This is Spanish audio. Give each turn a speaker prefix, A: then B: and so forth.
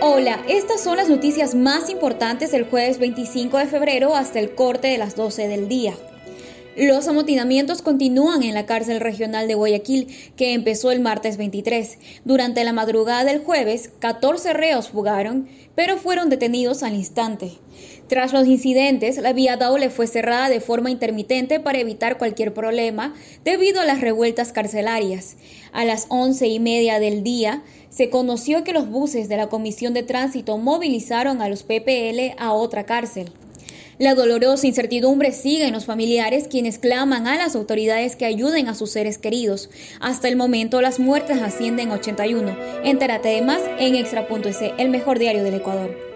A: Hola, estas son las noticias más importantes del jueves 25 de febrero hasta el corte de las 12 del día. Los amotinamientos continúan en la cárcel regional de Guayaquil, que empezó el martes 23. Durante la madrugada del jueves, 14 reos fugaron, pero fueron detenidos al instante. Tras los incidentes, la vía Daule fue cerrada de forma intermitente para evitar cualquier problema debido a las revueltas carcelarias. A las once y media del día, se conoció que los buses de la Comisión de Tránsito movilizaron a los PPL a otra cárcel. La dolorosa incertidumbre sigue en los familiares quienes claman a las autoridades que ayuden a sus seres queridos. Hasta el momento las muertes ascienden a 81. Entérate de más en extra.es, el mejor diario del Ecuador.